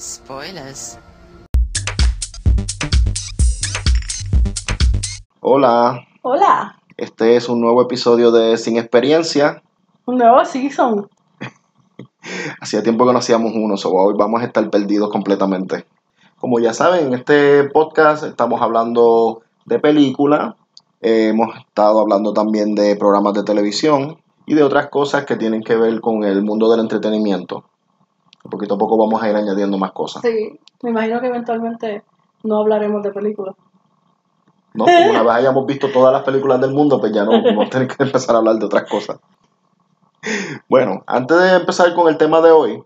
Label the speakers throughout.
Speaker 1: Spoilers.
Speaker 2: Hola,
Speaker 3: Hola,
Speaker 2: este es un nuevo episodio de Sin Experiencia.
Speaker 3: un nuevo season.
Speaker 2: Hacía tiempo que no hacíamos uno, so hoy vamos a estar perdidos completamente. Como ya saben, en este podcast estamos hablando de películas, eh, hemos estado hablando también de programas de televisión y de otras cosas que tienen que ver con el mundo del entretenimiento. Poquito a poco vamos a ir añadiendo más cosas.
Speaker 3: Sí, me imagino que eventualmente no hablaremos de películas.
Speaker 2: ¿no? Una vez hayamos visto todas las películas del mundo, pues ya no vamos a tener que empezar a hablar de otras cosas. Bueno, antes de empezar con el tema de hoy,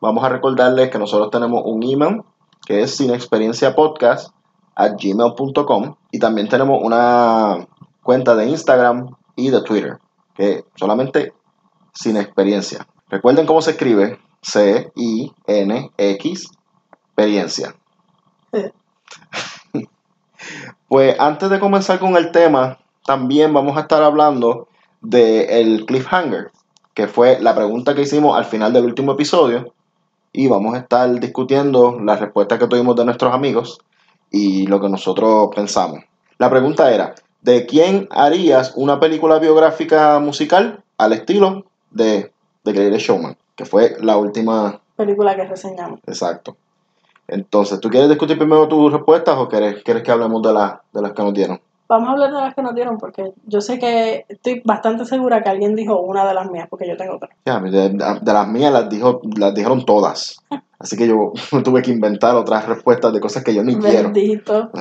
Speaker 2: vamos a recordarles que nosotros tenemos un email que es sinexperienciapodcast at gmail.com y también tenemos una cuenta de Instagram y de Twitter, que solamente sin experiencia. Recuerden cómo se escribe C-I-N-X experiencia. Pues antes de comenzar con el tema, también vamos a estar hablando del cliffhanger, que fue la pregunta que hicimos al final del último episodio. Y vamos a estar discutiendo las respuestas que tuvimos de nuestros amigos y lo que nosotros pensamos. La pregunta era, ¿de quién harías una película biográfica musical al estilo de The Greatest Showman? Que fue la última,
Speaker 3: Película que reseñamos.
Speaker 2: exacto. Entonces, ¿tú quieres discutir primero tus respuestas o quieres, quieres que hablemos de, las de las que nos dieron?
Speaker 3: Vamos a hablar de las que nos dieron porque yo sé que estoy bastante segura que alguien dijo una de las mías porque yo tengo otra.
Speaker 2: Ya, de, de las mías las, dijo, las dijeron todas. Así que yo tuve que inventar otras respuestas de cosas que yo ni quiero.
Speaker 3: Bendito.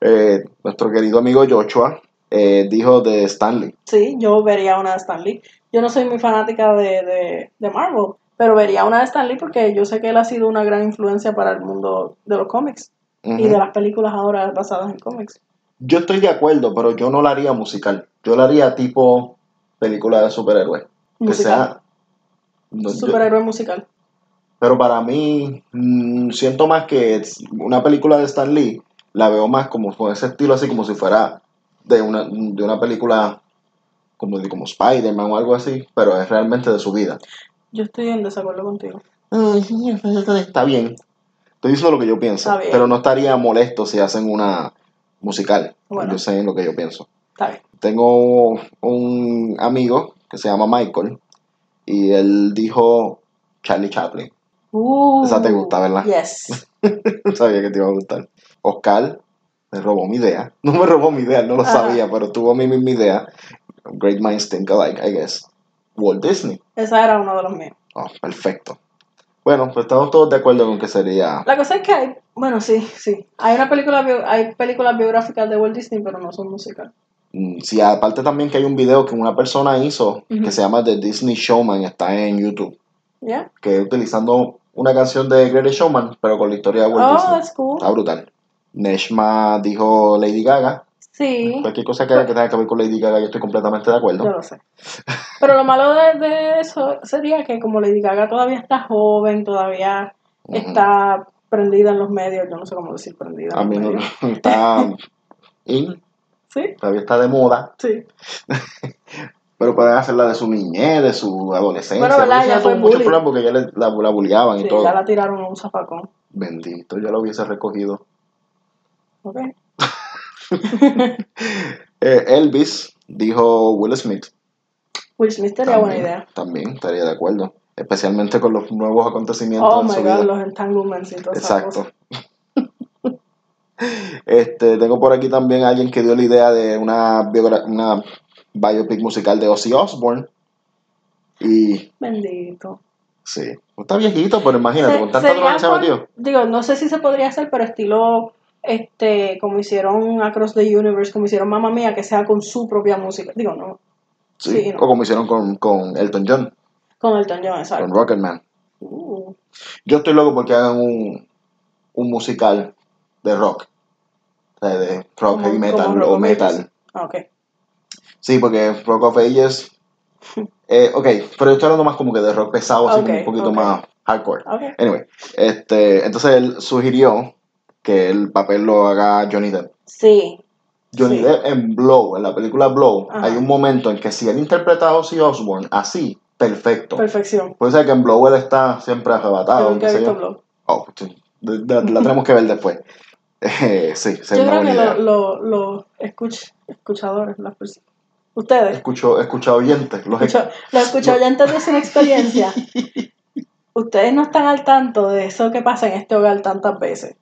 Speaker 2: Eh, nuestro querido amigo Joshua eh, dijo de Stanley.
Speaker 3: Sí, yo vería una de Stan Lee. Yo no soy muy fanática de, de, de Marvel, pero vería una de Stan Lee porque yo sé que él ha sido una gran influencia para el mundo de los cómics y de las películas ahora basadas en cómics.
Speaker 2: Yo estoy de acuerdo, pero yo no la haría musical. Yo la haría tipo película de superhéroes. Que sea. no, yo-
Speaker 3: Superhéroe musical.
Speaker 2: pero para mí, mm, siento más que es una película de Stan Lee, la veo más como con ese estilo, así como si fuera de una, de una película como, de- como Spider-Man o algo así, pero es realmente de su vida.
Speaker 3: Yo estoy en desacuerdo contigo.
Speaker 2: Está bien. Estoy diciendo lo que yo pienso, pero no estaría molesto si hacen una musical.
Speaker 3: Bueno.
Speaker 2: Yo sé lo que yo pienso.
Speaker 3: Está bien.
Speaker 2: Tengo un amigo que se llama Michael y él dijo Charlie Chaplin.
Speaker 3: Uh,
Speaker 2: Esa te gusta, ¿verdad?
Speaker 3: Yes.
Speaker 2: Sabía que te iba a gustar. Oscar me robó mi idea. No me robó mi idea, no lo
Speaker 3: Ajá.
Speaker 2: sabía, pero tuvo mi misma idea. Great minds think alike, I guess. Walt Disney.
Speaker 3: Esa era uno de los míos.
Speaker 2: Oh, perfecto. Bueno, pues estamos todos de acuerdo con que sería.
Speaker 3: La cosa es que hay, bueno, sí, sí. Hay una película, hay películas biográficas de Walt Disney, pero no son musicales.
Speaker 2: Mm, Sí, aparte también que hay un video que una persona hizo que se llama The Disney Showman, está en YouTube,
Speaker 3: ¿Ya?
Speaker 2: que utilizando una canción de Greatest Showman, pero con la historia de Walt
Speaker 3: Oh,
Speaker 2: Disney.
Speaker 3: that's cool.
Speaker 2: Está brutal. Neshma dijo Lady Gaga.
Speaker 3: Sí,
Speaker 2: Cualquier cosa que, que tenga que ver con Lady Gaga, yo estoy completamente de acuerdo.
Speaker 3: yo lo sé. Pero lo malo de, de eso sería que como Lady Gaga todavía está joven, todavía está prendida en los medios, yo no sé cómo decir prendida. en
Speaker 2: A
Speaker 3: los
Speaker 2: mí no está in,
Speaker 3: Sí,
Speaker 2: todavía está de moda,
Speaker 3: sí.
Speaker 2: pero pueden hacerla de su niñez, de su adolescencia.
Speaker 3: Bueno, ¿verdad?
Speaker 2: Tuvo
Speaker 3: fue
Speaker 2: muchos
Speaker 3: bully.
Speaker 2: problemas porque ya le, la, la y todo.
Speaker 3: ya la tiraron a un zapacón.
Speaker 2: Bendito, yo la hubiese recogido.
Speaker 3: Ok.
Speaker 2: Eh, Elvis dijo Will Smith.
Speaker 3: Will Smith sería buena idea.
Speaker 2: También estaría de acuerdo. Especialmente con los nuevos acontecimientos
Speaker 3: Oh
Speaker 2: en
Speaker 3: my
Speaker 2: su
Speaker 3: god,
Speaker 2: vida.
Speaker 3: los entanglements y todas
Speaker 2: Exacto. Este, tengo por aquí también a alguien que dio la idea de una, una biopic musical de Ozzy Osbourne. Y
Speaker 3: Bendito.
Speaker 2: sí, está viejito, pero imagínate,
Speaker 3: Se-
Speaker 2: con tanta droga se.
Speaker 3: Digo, no sé si se podría hacer, pero estilo, este, como hicieron Across the Universe, como hicieron Mamma Mía, que sea con su propia música. Digo, no,
Speaker 2: Sí,
Speaker 3: sí, no.
Speaker 2: O como hicieron con, con Elton John,
Speaker 3: con Elton John,
Speaker 2: con
Speaker 3: exacto.
Speaker 2: Rocketman.
Speaker 3: Uh,
Speaker 2: Yo estoy loco porque hagan un, un musical de rock. O sea, de rock, heavy metal o metal.
Speaker 3: Ah, ok.
Speaker 2: Sí, porque Rock of Ages. Eh, ok, pero yo estoy hablando más como que de rock pesado, así como un poquito más hardcore.
Speaker 3: Ok.
Speaker 2: Anyway, este, entonces él sugirió que el papel lo haga Johnny Depp.
Speaker 3: Sí.
Speaker 2: Johnny
Speaker 3: Sí.
Speaker 2: Depp en Blow, en la película Blow,
Speaker 3: Ajá.
Speaker 2: hay un momento en que si él interpreta a Ozzy Osbourne así, perfecto.
Speaker 3: Perfección.
Speaker 2: Puede ser que en Blow él está siempre arrebatado.
Speaker 3: nunca he visto. Blow.
Speaker 2: Oh, sí. La tenemos que ver después. Eh, sí,
Speaker 3: Yo
Speaker 2: sería
Speaker 3: creo que
Speaker 2: buena
Speaker 3: los lo, lo escuch- escuchadores, las personas. Ustedes,
Speaker 2: Escucho, escucho oyentes. Los
Speaker 3: escucho- los escuchadores de su experiencia, ustedes no están al tanto de eso que pasa en este hogar tantas veces.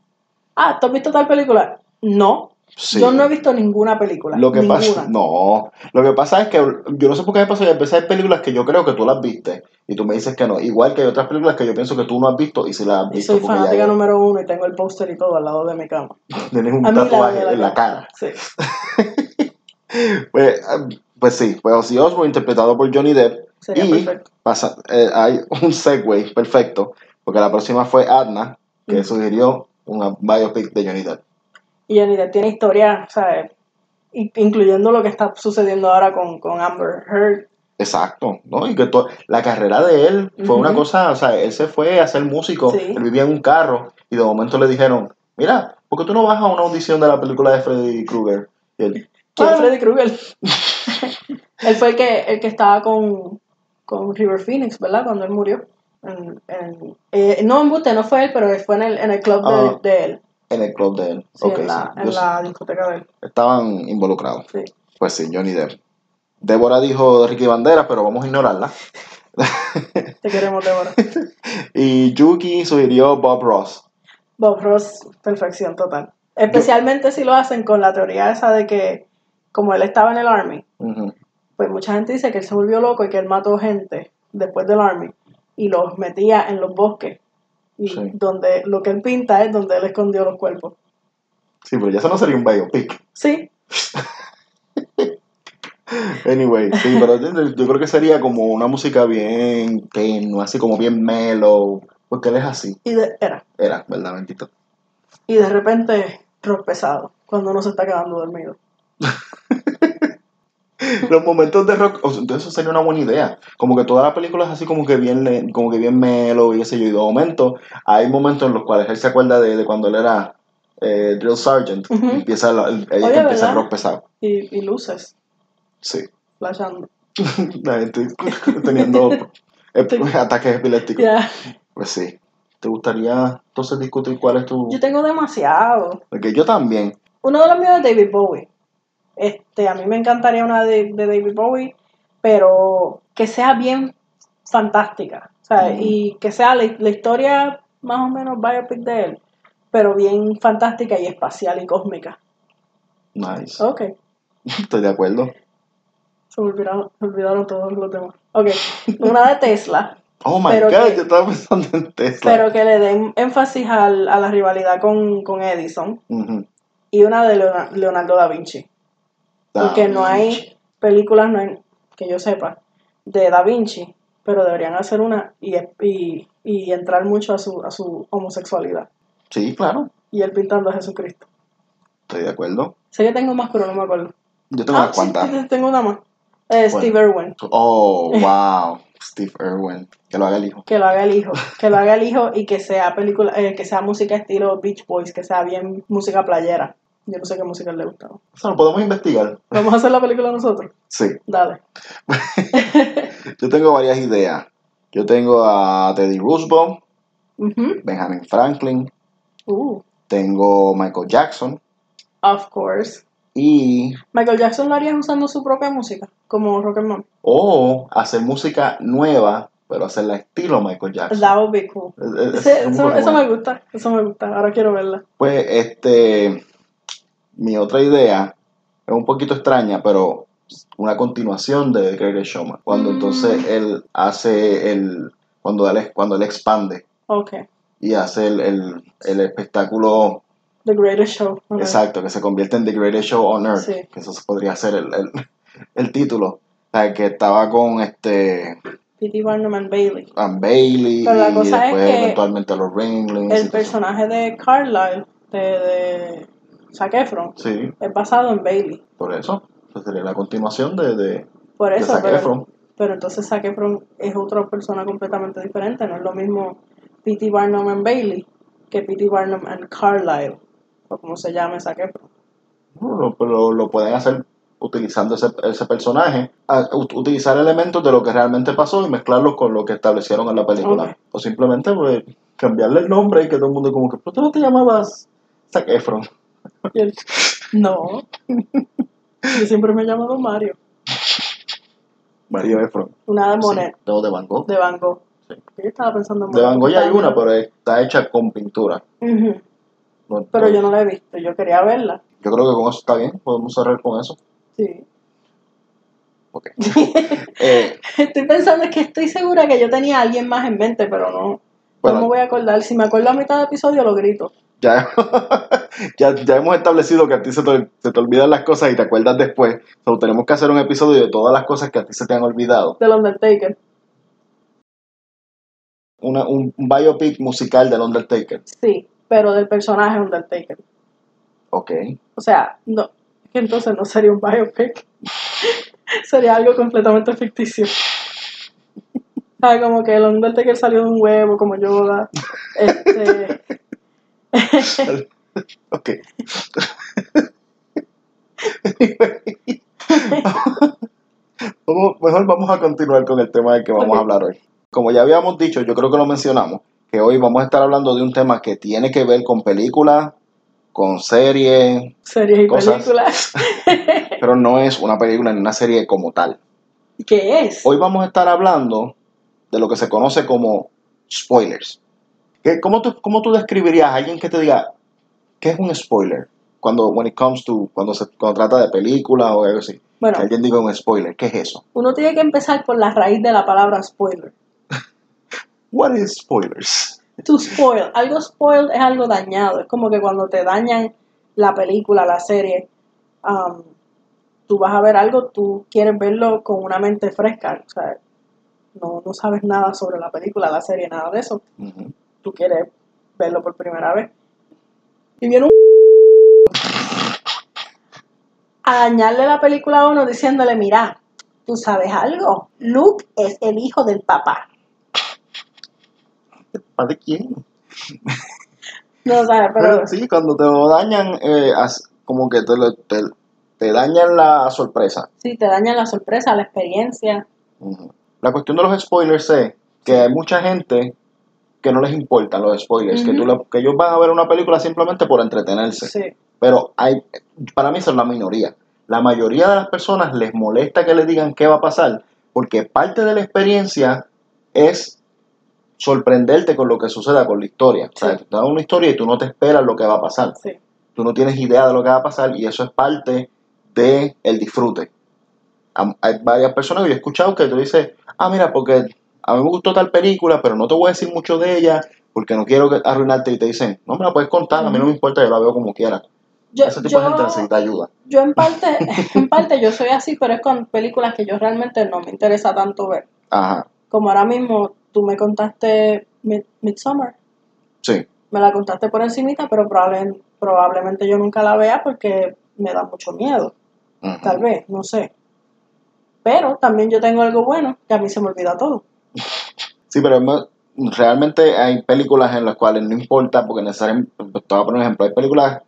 Speaker 3: Ah, ¿tú has visto tal película? No,
Speaker 2: sí.
Speaker 3: yo no he visto ninguna película.
Speaker 2: Lo que
Speaker 3: ninguna.
Speaker 2: pasa, no, lo que pasa es que yo no sé por qué me pasa que a veces hay películas que yo creo que tú las viste y tú me dices que no, igual que hay otras películas que yo pienso que tú no has visto y si las has
Speaker 3: Y
Speaker 2: visto
Speaker 3: soy
Speaker 2: porque ya
Speaker 3: fanática número uno y tengo el póster y todo al lado de mi cama.
Speaker 2: tienes un tatuaje
Speaker 3: la
Speaker 2: en la cara.
Speaker 3: Sí.
Speaker 2: Pues, eh, pues sí, pues Ozzy Osbourne interpretado por Johnny Depp
Speaker 3: Sería
Speaker 2: y
Speaker 3: perfecto.
Speaker 2: pasa, eh, hay un segue perfecto porque la próxima fue Adna que
Speaker 3: Mm.
Speaker 2: sugirió una biopic de Johnny Depp.
Speaker 3: Y Johnny Depp tiene historia, ¿sabes? Incluyendo lo que está sucediendo ahora con, con Amber Heard.
Speaker 2: Exacto, ¿no? Y que la carrera de él fue una cosa, o sea, él se fue a ser músico,
Speaker 3: Sí.
Speaker 2: él vivía en un carro y de momento le dijeron, mira, ¿por qué tú no vas a una audición de la película de Freddy Krueger? Y él,
Speaker 3: ¿Quién
Speaker 2: "Ah".
Speaker 3: es Freddy Krueger? él fue el que, el que estaba con, con River Phoenix, ¿verdad? Cuando él murió. En, en- eh, no, en no fue él, pero fue en el, en el club de,
Speaker 2: Ah.
Speaker 3: de él.
Speaker 2: En el club de él.
Speaker 3: Sí, en, la,
Speaker 2: sí.
Speaker 3: en la discoteca de él.
Speaker 2: Estaban involucrados.
Speaker 3: Sí.
Speaker 2: Pues sí, Johnny Depp. Débora dijo Ricky Banderas, pero vamos a ignorarla.
Speaker 3: Te queremos, Débora.
Speaker 2: Y Yuki sugirió Bob Ross.
Speaker 3: Bob Ross, perfección total. Especialmente si lo hacen con la teoría esa de que, como él estaba en el Army, pues mucha gente dice que él se volvió loco y que él mató gente después del Army y los metía en los bosques. Y
Speaker 2: Sí.
Speaker 3: donde lo que él pinta es donde él escondió los cuerpos.
Speaker 2: Sí, pero ya eso no sería un biopic.
Speaker 3: Sí,
Speaker 2: Anyway, sí, pero yo, creo que sería como una música bien tenue, así como bien mellow, porque él es así,
Speaker 3: y de, era.
Speaker 2: era, ¿verdad, bendito?
Speaker 3: Y de repente, rock pesado, cuando uno se está quedando dormido.
Speaker 2: Los momentos de rock, o sea, entonces eso sería una buena idea, como que toda la película es así como que bien, como que bien mellow y sé yo, y de momento hay momentos en los cuales él se acuerda de, de cuando él era eh, Drill Sergeant, y empieza, la- el-
Speaker 3: Oye,
Speaker 2: empieza el rock pesado,
Speaker 3: Y, y luces,
Speaker 2: sí,
Speaker 3: flashando.
Speaker 2: la gente teniendo ataques epilépticos, pues sí. ¿Te gustaría entonces discutir cuál es tu...?
Speaker 3: Yo tengo demasiado.
Speaker 2: Porque yo también.
Speaker 3: Uno de los míos es David Bowie. Este, a mí me encantaría una de, de David Bowie, pero que sea bien fantástica. O sea, y que sea la, la historia más o menos biopic de él, pero bien fantástica y espacial y cósmica.
Speaker 2: Nice.
Speaker 3: Ok,
Speaker 2: Estoy de acuerdo.
Speaker 3: se me olvidaron, se olvidaron todos los demás. Ok, una de Tesla,
Speaker 2: Oh my god,
Speaker 3: que-
Speaker 2: yo estaba pensando en Tesla.
Speaker 3: pero que le den énfasis al- a la rivalidad con, con Edison, y una de Leona- Leonardo da Vinci. Porque no hay películas, no hay, que yo sepa, de Da Vinci, pero deberían hacer una y, y, y entrar mucho a su, a su homosexualidad.
Speaker 2: Sí, claro.
Speaker 3: Y él pintando a Jesucristo.
Speaker 2: Estoy de acuerdo.
Speaker 3: Sé que tengo más, pero no me acuerdo.
Speaker 2: Yo tengo
Speaker 3: ah, sí, tengo una más. Eh. Steve Irwin.
Speaker 2: Oh, wow. Steve Irwin. Que lo haga el hijo.
Speaker 3: Que lo haga el hijo. Que lo haga el hijo y que sea película, eh, que sea música estilo Beach Boys, que sea bien música playera. Yo no sé qué música le gusta.
Speaker 2: Eso lo podemos investigar.
Speaker 3: Vamos a hacer la película nosotros.
Speaker 2: Sí.
Speaker 3: Dale.
Speaker 2: Yo tengo varias ideas. Yo tengo a Teddy Roosevelt. Benjamin Franklin,
Speaker 3: Uh,
Speaker 2: tengo Michael Jackson
Speaker 3: of course.
Speaker 2: y
Speaker 3: Michael Jackson lo haría usando su propia música, como Rocketman.
Speaker 2: o hacer música nueva, pero hacerla estilo Michael Jackson.
Speaker 3: That would be cool.
Speaker 2: Es- es-
Speaker 3: Sí,
Speaker 2: es muy
Speaker 3: eso, me gusta, eso me gusta. Ahora quiero verla.
Speaker 2: Pues este, mi otra idea es un poquito extraña, pero una continuación de The Greatest Showman. Cuando
Speaker 3: Mm.
Speaker 2: entonces él hace el, cuando él, cuando él expande
Speaker 3: Ok.
Speaker 2: y hace el, el, el espectáculo
Speaker 3: The Greatest Show.
Speaker 2: Exacto, que se convierte en The Greatest Show on Earth,
Speaker 3: Sí.
Speaker 2: que eso podría ser el, el, el título. O sea, que estaba con este
Speaker 3: P.T. Barnum and Bailey.
Speaker 2: Ann Bailey
Speaker 3: Pero la
Speaker 2: y
Speaker 3: es
Speaker 2: después
Speaker 3: que
Speaker 2: eventualmente los Ringlings.
Speaker 3: El personaje de Carlisle, de, de Zac Efron,
Speaker 2: Sí,
Speaker 3: es basado en Bailey.
Speaker 2: por eso. Esa sería la continuación de, de,
Speaker 3: Por
Speaker 2: de
Speaker 3: eso,
Speaker 2: Zac
Speaker 3: pero,
Speaker 2: Efron.
Speaker 3: pero entonces Zac Efron es otra persona completamente diferente. No es lo mismo P.T. Barnum and Bailey que P.T. Barnum and Carlisle, o como se llame Zac Efron.
Speaker 2: Bueno, pero lo pueden hacer utilizando ese, ese personaje, a- utilizar elementos de lo que realmente pasó y mezclarlos con lo que establecieron en la película. O simplemente pues, cambiarle el nombre y que todo el mundo como que, ¿pero tú no te llamabas Zac Efron?
Speaker 3: Y él, no. Yo siempre me he llamado Mario.
Speaker 2: Mario Efron.
Speaker 3: Una de
Speaker 2: Sí,
Speaker 3: Monet,
Speaker 2: no, de Van Gogh.
Speaker 3: de Van Gogh.
Speaker 2: Sí.
Speaker 3: Yo estaba pensando en
Speaker 2: De Van Gogh ya hay una, pero está hecha con pintura. No-
Speaker 3: Pero
Speaker 2: no-
Speaker 3: yo no la he visto, yo quería verla.
Speaker 2: yo creo que con eso está bien, podemos cerrar con eso.
Speaker 3: Sí.
Speaker 2: Ok. Eh,
Speaker 3: Estoy pensando es que estoy segura que yo tenía a alguien más en mente, pero no.
Speaker 2: Bueno.
Speaker 3: no me voy a acordar. Si me acuerdo a mitad de episodio, lo grito.
Speaker 2: Ya, ya, ya hemos establecido que a ti se te, se te olvidan las cosas y te acuerdas después. So, tenemos que hacer un episodio de todas las cosas que a ti se te han olvidado.
Speaker 3: Del Undertaker.
Speaker 2: Una, un, un biopic musical del Undertaker.
Speaker 3: Sí, pero del personaje Undertaker.
Speaker 2: Ok.
Speaker 3: O sea, no. es que entonces no sería un biopic. sería algo completamente ficticio. ¿Sabes? Como que el Undertaker salió de un huevo, como Yoda. Este.
Speaker 2: Ok. Vamos- mejor vamos a continuar con el tema del que vamos a hablar hoy. Como ya habíamos dicho, yo creo que lo mencionamos, que hoy vamos a estar hablando de un tema que tiene que ver con películas, con series,
Speaker 3: series y
Speaker 2: Cosas.
Speaker 3: películas.
Speaker 2: pero no es una película ni una serie como tal.
Speaker 3: ¿Qué es?
Speaker 2: Hoy vamos a estar hablando de lo que se conoce como spoilers. ¿Qué- ¿Cómo tú, cómo tú describirías a alguien que te diga qué es un spoiler? Cuando, when it comes to, cuando se cuando trata de películas o algo así.
Speaker 3: Bueno,
Speaker 2: Que alguien diga un spoiler, ¿qué es eso?
Speaker 3: uno tiene que empezar por la raíz de la palabra spoiler.
Speaker 2: What is spoilers?
Speaker 3: To spoil. Algo spoiled es algo dañado. Es como que cuando te dañan la película, la serie, um, tú vas a ver algo, tú quieres verlo con una mente fresca. O sea, no, no sabes nada sobre la película, la serie, nada de eso.
Speaker 2: Ujú.
Speaker 3: Tú quieres verlo por primera vez. Y viene un a dañarle la película a uno diciéndole, mira, tú sabes algo, Luke es el hijo del papá.
Speaker 2: ¿Para de quién?
Speaker 3: No sabes, pero...
Speaker 2: Pero sí, cuando te lo dañan, eh, como que te, lo- te, te dañan la sorpresa.
Speaker 3: Sí, te dañan la sorpresa, la experiencia.
Speaker 2: La cuestión de los spoilers es que hay mucha gente que no les importan los spoilers, que, tú que ellos van a ver una película simplemente por entretenerse.
Speaker 3: Sí,
Speaker 2: Pero hay, para mí es la minoría. La mayoría de las personas les molesta que les digan qué va a pasar, porque parte de la experiencia es sorprenderte con lo que suceda con la historia. O sea, te dan una historia y tú no te esperas lo que va a pasar.
Speaker 3: sí.
Speaker 2: Tú no tienes idea de lo que va a pasar y eso es parte del el disfrute. Hay varias personas que yo he escuchado que tú dices, ah, mira, porque a mí me gustó tal película, pero no te voy a decir mucho de ella porque no quiero arruinarte y te dicen, no me la puedes contar, a mí no me importa, yo la veo como quiera.
Speaker 3: Yo,
Speaker 2: Ese tipo
Speaker 3: yo,
Speaker 2: de gente necesita ayuda.
Speaker 3: yo en parte, en parte yo soy así, pero es con películas que yo realmente no me interesa tanto ver.
Speaker 2: Ajá,
Speaker 3: Como ahora mismo tú me contaste Mid- Midsommar,
Speaker 2: sí.
Speaker 3: me la contaste por encimita, pero probable- probablemente yo nunca la vea porque me da mucho miedo, tal vez, no sé. Pero también yo tengo algo bueno, que a mí se me olvida todo.
Speaker 2: Sí, pero realmente hay películas en las cuales no importa, porque necesariamente, te voy a poner un ejemplo, hay películas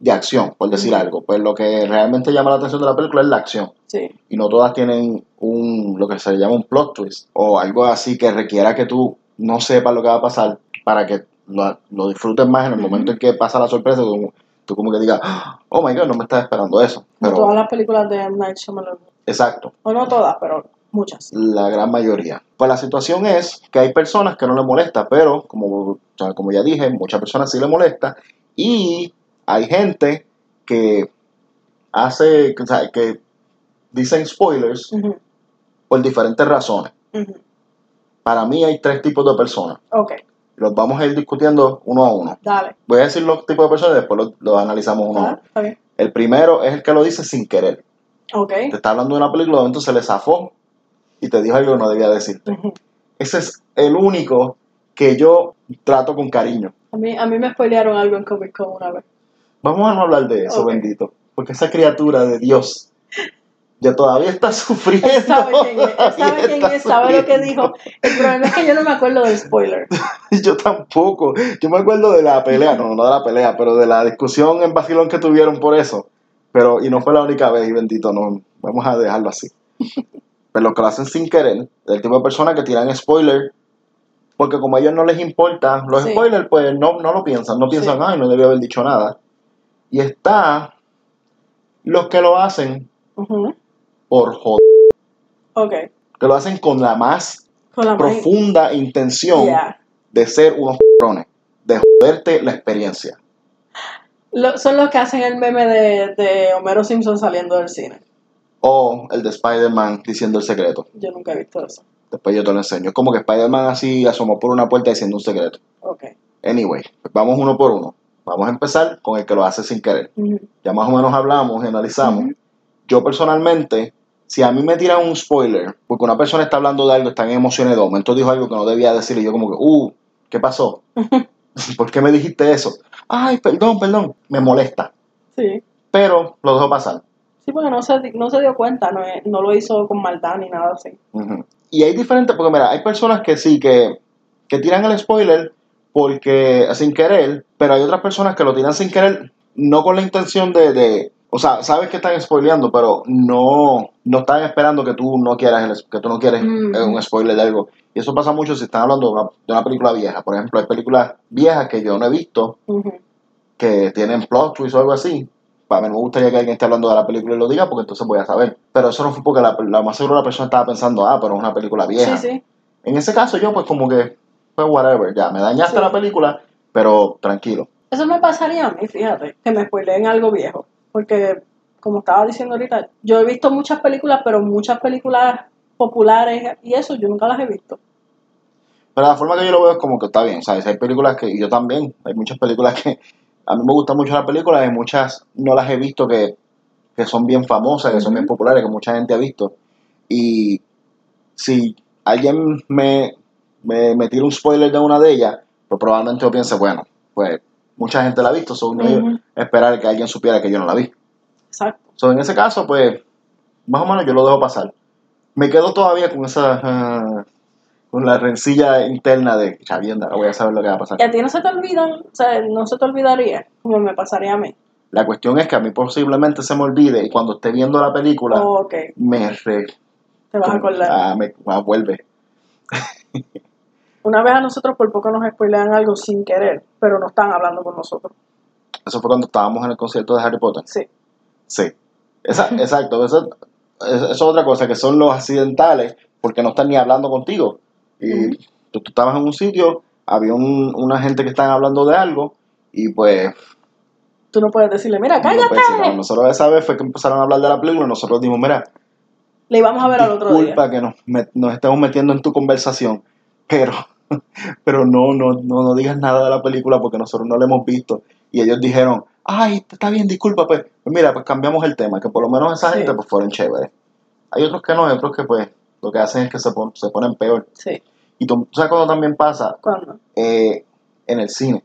Speaker 2: de acción, por decir algo, pues lo que realmente llama la atención de la película es la acción.
Speaker 3: Sí,
Speaker 2: y no todas tienen un lo que se llama un plot twist o algo así que requiera que tú no sepas lo que va a pasar para que lo, lo disfrutes más en el momento en que pasa la sorpresa tú, tú como que digas oh my god no me estaba esperando eso pero
Speaker 3: todas las películas de M. Night Shyamalan.
Speaker 2: exacto
Speaker 3: O no todas, pero muchas.
Speaker 2: la gran mayoría pues la situación es que hay personas que no le molesta pero como, como ya dije muchas personas sí le molesta y hay gente que hace o sea, que dicen spoilers por diferentes razones. Para mí hay tres tipos de personas.
Speaker 3: Ok,
Speaker 2: Los vamos a ir discutiendo uno a uno.
Speaker 3: dale.
Speaker 2: Voy a decir los tipos de personas y después los, los analizamos uno a
Speaker 3: Ah,
Speaker 2: uno. El primero es el que lo dice sin querer.
Speaker 3: Ok.
Speaker 2: Te está hablando de una película, entonces se le zafó y te dijo algo que no debía decirte. Ese es el único que yo trato con cariño.
Speaker 3: A mí, a mí me spoilearon algo en Comic Con una vez.
Speaker 2: Vamos a no hablar de eso, bendito. Porque esa criatura de Dios ya todavía está sufriendo.
Speaker 3: Él sabe quién es, él sabe quién es, sabe lo que dijo. El problema es que yo no me acuerdo del spoiler.
Speaker 2: Yo tampoco. Yo me acuerdo de la pelea, no, no de la pelea, pero de la discusión en Basilón que tuvieron por eso. Pero, y no fue la única vez, y bendito, no, vamos a dejarlo así. Pero los que lo hacen sin querer, el tipo de personas que tiran spoiler, porque como a ellos no les importa, los
Speaker 3: Sí.
Speaker 2: spoilers, pues no, no lo piensan, no piensan,
Speaker 3: Sí.
Speaker 2: ay, no debía haber dicho nada. Y está los que lo hacen por joder,
Speaker 3: Ok.
Speaker 2: que lo hacen con la más
Speaker 3: Con la main-
Speaker 2: profunda intención
Speaker 3: Yeah.
Speaker 2: de ser unos cabrones, de joderte la experiencia.
Speaker 3: Lo- son los que hacen el meme de, de Homero Simpson saliendo del cine.
Speaker 2: O el de Spider-Man diciendo el secreto.
Speaker 3: Yo nunca he visto eso.
Speaker 2: Después yo te lo enseño. Es como que Spider-Man así asomó por una puerta diciendo un secreto.
Speaker 3: Ok.
Speaker 2: Anyway, pues vamos uno por uno. Vamos a empezar con el que lo hace sin querer. Ya más o menos hablamos y analizamos. Yo personalmente, si a mí me tiran un spoiler, porque una persona está hablando de algo, está en emociones de momento dijo algo que no debía decir y yo como que, uh, ¿qué pasó? ¿Por qué me dijiste eso? Ay, perdón, perdón. Me molesta.
Speaker 3: Sí.
Speaker 2: Pero lo dejo pasar.
Speaker 3: Sí, porque no se, no se dio cuenta, no, no lo hizo con maldad ni nada así.
Speaker 2: Y hay diferentes, porque mira, hay personas que sí, que, que tiran el spoiler porque sin querer, pero hay otras personas que lo tiran sin querer, no con la intención de, de- o sea, sabes que están spoileando, pero no, no están esperando que tú no quieras, el- que tú no quieres
Speaker 3: Mm.
Speaker 2: un spoiler de algo. Y eso pasa mucho si están hablando de una, de una película vieja. Por ejemplo, hay películas viejas que yo no he visto, que tienen plot twist o algo así. Para mí no me gustaría que alguien esté hablando de la película y lo diga, porque entonces voy a saber. Pero eso no fue porque la, la más seguro la persona estaba pensando, ah, pero es una película vieja.
Speaker 3: Sí, sí.
Speaker 2: En ese caso yo pues como que, pues whatever, ya, me dañaste
Speaker 3: Sí.
Speaker 2: la película, pero tranquilo.
Speaker 3: Eso me pasaría a mí, fíjate, que me spoileen algo viejo. Porque, como estaba diciendo ahorita, yo he visto muchas películas, pero muchas películas populares y eso yo nunca las he visto.
Speaker 2: Pero la forma que yo lo veo es como que está bien, ¿sabes? Hay películas que, y yo también, hay muchas películas que a mí me gustan mucho las películas y muchas no las he visto que, que son bien famosas, que son bien populares, que mucha gente ha visto. Y si alguien me, me, me tira un spoiler de una de ellas, pues probablemente yo piense, bueno, pues mucha gente la ha visto, son
Speaker 3: Ujú.
Speaker 2: esperar que alguien supiera que yo no la vi.
Speaker 3: Exacto.
Speaker 2: So, en ese caso, pues, más o menos yo lo dejo pasar. Me quedo todavía con esa, ah, con la rencilla interna de, chavienda, voy a saber lo que va a pasar.
Speaker 3: Y a ti no se te olvidan, o sea, no se te olvidaría, como me pasaría a mí.
Speaker 2: La cuestión es que a mí posiblemente se me olvide y cuando esté viendo la película,
Speaker 3: ok,
Speaker 2: me, re,
Speaker 3: te vas a acordar.
Speaker 2: ah, me, vuelve.
Speaker 3: Una vez a nosotros por poco nos spoilean algo sin querer, pero no están hablando con nosotros.
Speaker 2: Eso fue cuando estábamos en el concierto de Harry Potter.
Speaker 3: Sí.
Speaker 2: Sí. Esa- exacto. Eso, eso es otra cosa, que son los accidentales, porque no están ni hablando contigo. Y
Speaker 3: Ujú.
Speaker 2: tú, tú estabas en un sitio, había un- una gente que estaban hablando de algo, y pues
Speaker 3: Tú no puedes decirle, mira, cállate.
Speaker 2: no. Nosotros esa vez fue que empezaron a hablar de la película y nosotros dijimos, mira,
Speaker 3: Le íbamos a ver al otro día.
Speaker 2: disculpa que nos, nos estemos metiendo en tu conversación, pero, pero no, no, no, no digas nada de la película porque nosotros no la hemos visto. Y ellos dijeron, ay, está bien, disculpa, pues, Pues mira, pues cambiamos el tema, que por lo menos esa
Speaker 3: Sí.
Speaker 2: gente pues fueron chéveres. Hay otros que no, hay otros que pues lo que hacen es que se, pon- se ponen peor.
Speaker 3: Sí.
Speaker 2: Y tú sabes cuando también pasa
Speaker 3: ¿Cuándo?
Speaker 2: Eh, en el cine.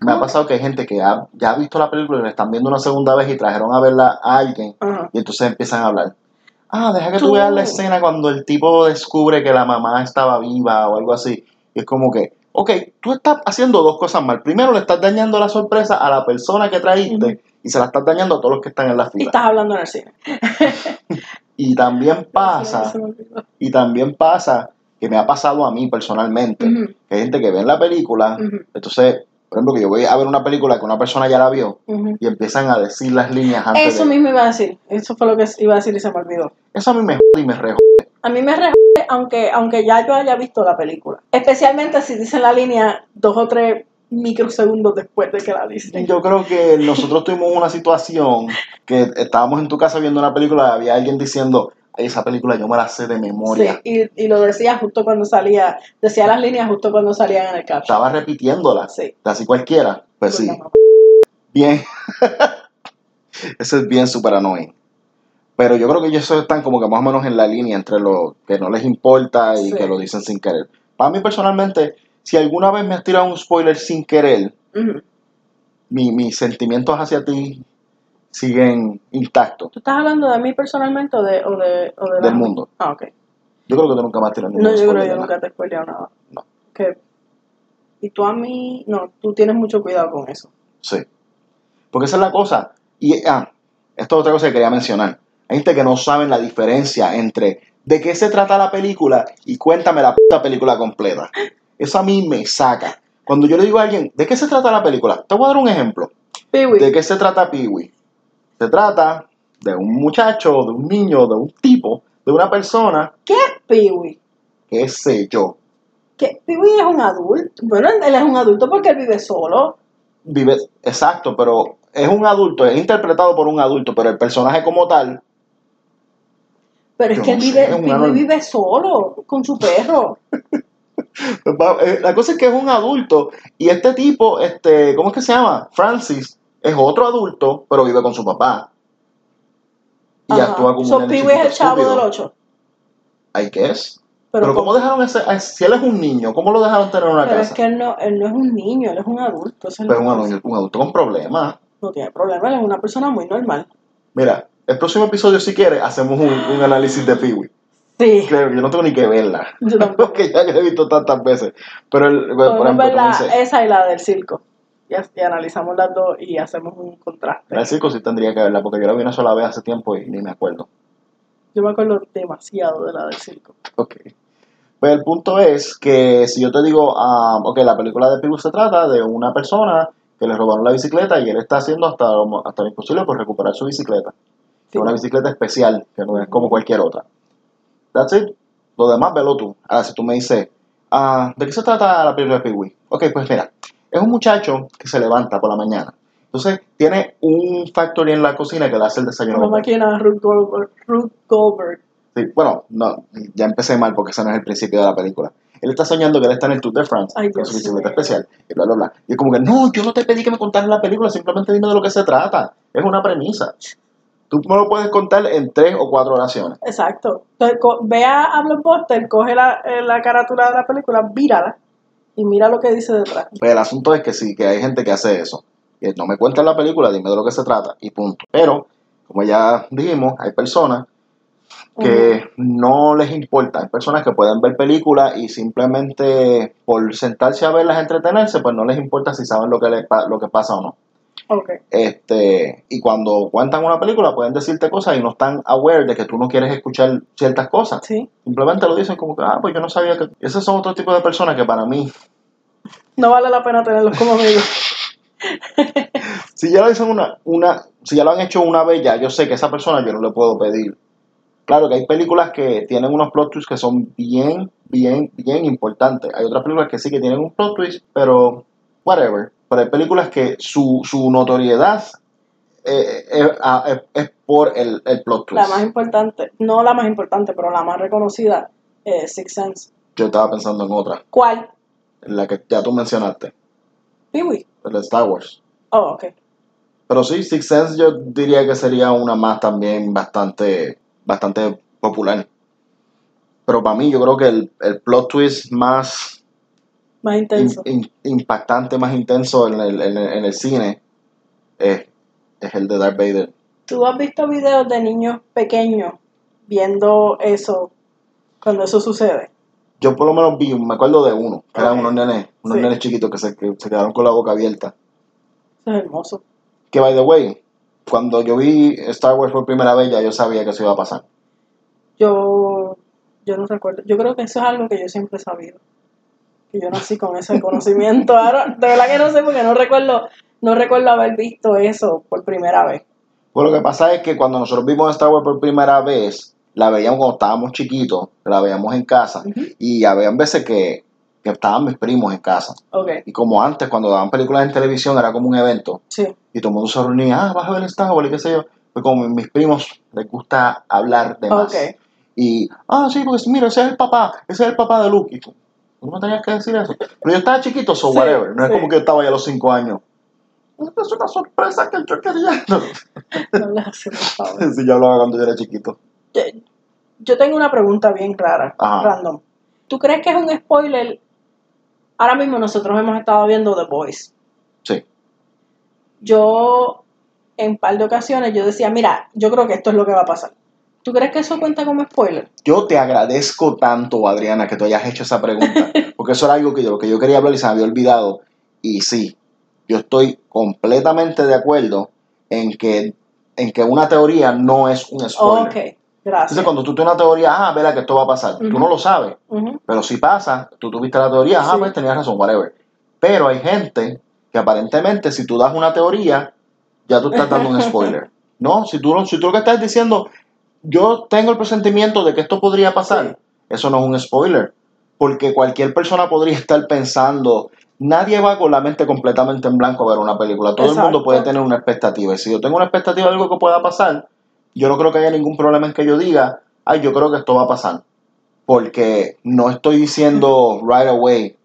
Speaker 2: Me ha pasado que hay gente que ha- ya ha visto la película y la están viendo una segunda vez y trajeron a verla a alguien y entonces empiezan a hablar. Ah, deja que tú,
Speaker 3: Tú.
Speaker 2: veas la escena cuando el tipo descubre que la mamá estaba viva o algo así. Y es como que, ok, tú estás haciendo dos cosas mal. Primero le estás dañando la sorpresa a la persona que traíste
Speaker 3: Ujú.
Speaker 2: y se la estás dañando a todos los que están en la
Speaker 3: Y
Speaker 2: fila.
Speaker 3: estás hablando en el cine.
Speaker 2: Y también pasa, y también pasa que me ha pasado a mí personalmente, que hay gente que ve la película, entonces, por ejemplo, que yo voy a ver una película que una persona ya la vio y empiezan a decir las líneas antes
Speaker 3: Eso
Speaker 2: de...
Speaker 3: mismo iba a decir. Eso fue lo que iba a decir y se me olvidó.
Speaker 2: Eso a mí me jode y me re
Speaker 3: A mí me rejode aunque, aunque ya yo haya visto la película. Especialmente si dicen la línea dos o tres microsegundos después de que la dicen.
Speaker 2: Yo creo que nosotros tuvimos una situación que estábamos en tu casa viendo una película y había alguien diciendo, "Ay, esa película yo me la sé de
Speaker 3: Sí,
Speaker 2: memoria.
Speaker 3: y, y lo decía justo cuando salía, decía las líneas justo cuando salían en el caption.
Speaker 2: Estaba repitiéndola,
Speaker 3: Sí.
Speaker 2: así cualquiera. Pues sí, bien. Eso es bien super annoying. Pero yo creo que ellos están como que más o menos en la línea entre lo que no les importa y
Speaker 3: Sí.
Speaker 2: que lo dicen sin querer. Para mí personalmente, si alguna vez me has tirado un spoiler sin querer, mi- mis sentimientos hacia ti siguen intactos
Speaker 3: ¿Tú estás hablando de mí personalmente o de, o de, o de
Speaker 2: del mundo.
Speaker 3: Ah, ok.
Speaker 2: Yo creo que tú nunca me has tirado ningún
Speaker 3: No, yo creo que yo nunca
Speaker 2: nada.
Speaker 3: te he spoileado nada.
Speaker 2: No.
Speaker 3: Y tú a mí, no, tú tienes mucho cuidado con eso.
Speaker 2: Sí. Porque esa es la cosa. Y, ah, esto es otra cosa que quería mencionar. Hay gente que no sabe la diferencia entre de qué se trata la película y cuéntame la puta película completa. Eso a mí me saca. Cuando yo le digo a alguien, ¿de qué se trata la película? Te voy a dar un ejemplo. ¿De qué se trata Peewee? Se trata de un muchacho, de un niño, de un tipo, de una persona.
Speaker 3: ¿Qué es Peewee?
Speaker 2: ¿Qué sé yo?
Speaker 3: Que Peewee es un adulto. Bueno, él es un adulto porque él vive solo.
Speaker 2: Vive, exacto, pero es un adulto, es interpretado por un adulto, pero el personaje como tal.
Speaker 3: Pero es que él vive, vive solo con su perro.
Speaker 2: Eh, la cosa es que es un adulto y este tipo, este, ¿cómo es que se llama? Francis, es otro adulto, pero vive con su papá.
Speaker 3: Y actúa como un es el chavo del 8.
Speaker 2: ¿Hay qué es? Pero, ¿cómo dejaron ese, si él es un niño, cómo lo dejaron tener en una
Speaker 3: pero
Speaker 2: casa?
Speaker 3: es que él no, él no es un niño, él es un adulto. Es
Speaker 2: pero un, un adulto con problemas.
Speaker 3: No tiene problemas, él es una persona muy normal.
Speaker 2: Mira, el próximo episodio, si quieres, hacemos un, un análisis de Peewee.
Speaker 3: Sí.
Speaker 2: Claro, yo no tengo ni que verla.
Speaker 3: Yo tampoco.
Speaker 2: Porque ya la he visto tantas veces. Pero, el,
Speaker 3: por ejemplo, esa y la del circo. Y, analizamos las dos y hacemos un contraste.
Speaker 2: La del circo sí tendría que verla, porque yo la vi una sola vez hace tiempo y ni me acuerdo.
Speaker 3: Yo me acuerdo demasiado de la del circo.
Speaker 2: Ok. Pues el punto es que si yo te digo, uh, ok, la película de Pibu se trata de una persona que le robaron la bicicleta y él está haciendo hasta, hasta lo imposible por recuperar su bicicleta. Sí. una bicicleta especial, que no es como cualquier otra. That's it. Lo demás, velo tú. Ahora, si tú me dices, ah, ¿de qué se trata la película de Pee-Wee? Ok, pues mira, es un muchacho que se levanta por la mañana. Entonces, tiene un factory en la cocina que le hace el desayuno.
Speaker 3: Una máquina Ruth Goldberg. Ruth Goldberg.
Speaker 2: Sí, bueno, no, ya empecé mal porque ese no es el principio de la película. Él está soñando que él está en el Tour de France Ay, con su bicicleta especial y bla, bla, bla. Y es como que, no, yo no te pedí que me contaras la película, simplemente dime de lo que se trata. Es una premisa. Tú me lo puedes contar en tres o cuatro oraciones.
Speaker 3: Exacto. Entonces, ve a Blockbuster, coge la, eh, la carátula de la película, vírala y mira lo que dice detrás.
Speaker 2: Pues el asunto es que sí, que hay gente que hace eso. Que no me cuentas la película, dime de lo que se trata y punto. Pero, como ya dijimos, hay personas que no les importa. Hay personas que pueden ver películas y simplemente por sentarse a verlas, entretenerse, pues no les importa si saben lo que, les, lo que pasa o no. Este, y cuando cuentan una película pueden decirte cosas y no están aware de que tú no quieres escuchar ciertas cosas. Simplemente lo dicen como que, ah, pues yo no sabía que... Esos son otro tipo de personas que para mí...
Speaker 3: No vale la pena tenerlos como amigos.
Speaker 2: si ya lo dicen una, una, si ya lo han hecho una vez ya, yo sé que esa persona yo no le puedo pedir. Claro que hay películas que tienen unos plot twists que son bien, bien, bien importantes. Hay otras películas que sí que tienen un plot twist, pero whatever pero hay películas que su, su notoriedad eh, eh, es, por el, el, plot twist.
Speaker 3: La más importante, no la más importante, pero la más reconocida es Six Sense.
Speaker 2: Yo estaba pensando en otra.
Speaker 3: ¿Cuál?
Speaker 2: La que ya tú mencionaste.
Speaker 3: Peewee.
Speaker 2: El de Star Wars.
Speaker 3: Oh, ok.
Speaker 2: Pero sí, Six Sense yo diría que sería una más también bastante, bastante popular. Pero para mí yo creo que el, el plot twist más
Speaker 3: más intenso.
Speaker 2: impactante, más intenso en el, en el, en el cine es, es, el de Darth Vader.
Speaker 3: ¿Tú has visto videos de niños pequeños viendo eso cuando eso sucede?
Speaker 2: Yo por lo menos vi, me acuerdo de uno, que eran unos nenes, unos nenes chiquitos que se, que se quedaron con la boca abierta.
Speaker 3: Eso es hermoso.
Speaker 2: Que by the way, cuando yo vi Star Wars por primera vez ya yo sabía que eso iba a pasar.
Speaker 3: Yo, yo no recuerdo. Yo creo que eso es algo que yo siempre he sabido que yo nací con ese conocimiento. Ahora, de verdad que no sé porque no recuerdo, no recuerdo haber visto eso por primera vez.
Speaker 2: Pues lo que pasa es que cuando nosotros vimos Star Wars por primera vez, la veíamos cuando estábamos chiquitos, la veíamos en casa, y había veces que, que, estaban mis primos en casa. Y como antes, cuando daban películas en televisión, era como un evento. Y todo el mundo se reunía, ah, vas a ver Star Wars y qué sé yo. Pues como mis primos les gusta hablar de más. Y, ah, sí, pues mira, ese es el papá, ese es el papá de Luke. No me tenías que decir eso. Pero yo estaba chiquito, so whatever. No es como que yo estaba ya a los 5 años. Es una sorpresa que yo quería. No, no le hace, por favor. Sí, yo hablaba cuando yo era chiquito.
Speaker 3: Yo, tengo una pregunta bien rara, random. ¿Tú crees que es un spoiler? Ahora mismo nosotros hemos estado viendo The Boys.
Speaker 2: Sí.
Speaker 3: Yo, en un par de ocasiones, yo decía, mira, yo creo que esto es lo que va a pasar. ¿Tú crees que eso cuenta como spoiler?
Speaker 2: Yo te agradezco tanto, Adriana, que tú hayas hecho esa pregunta, porque eso era algo que yo, que yo quería hablar y se me había olvidado. Y sí, yo estoy completamente de acuerdo en que en que una teoría no es un spoiler.
Speaker 3: Ok, gracias.
Speaker 2: Entonces, cuando tú tienes una teoría, ah, verá que esto va a pasar. Tú no lo sabes, pero si pasa, tú tuviste la teoría, ah,
Speaker 3: Sí.
Speaker 2: pues tenías razón, whatever. Pero hay gente que aparentemente, si tú das una teoría, ya tú estás dando un spoiler. No, si tú, no- si tú lo que estás diciendo, yo tengo el presentimiento de que esto podría pasar, eso no es un spoiler. Porque cualquier persona podría estar pensando, nadie va con la mente completamente en blanco a ver una película. Todo el mundo puede tener una expectativa. Y si yo tengo una expectativa de algo que pueda pasar, yo no creo que haya ningún problema en que yo diga, ay, yo creo que esto va a pasar. Porque no estoy diciendo right away,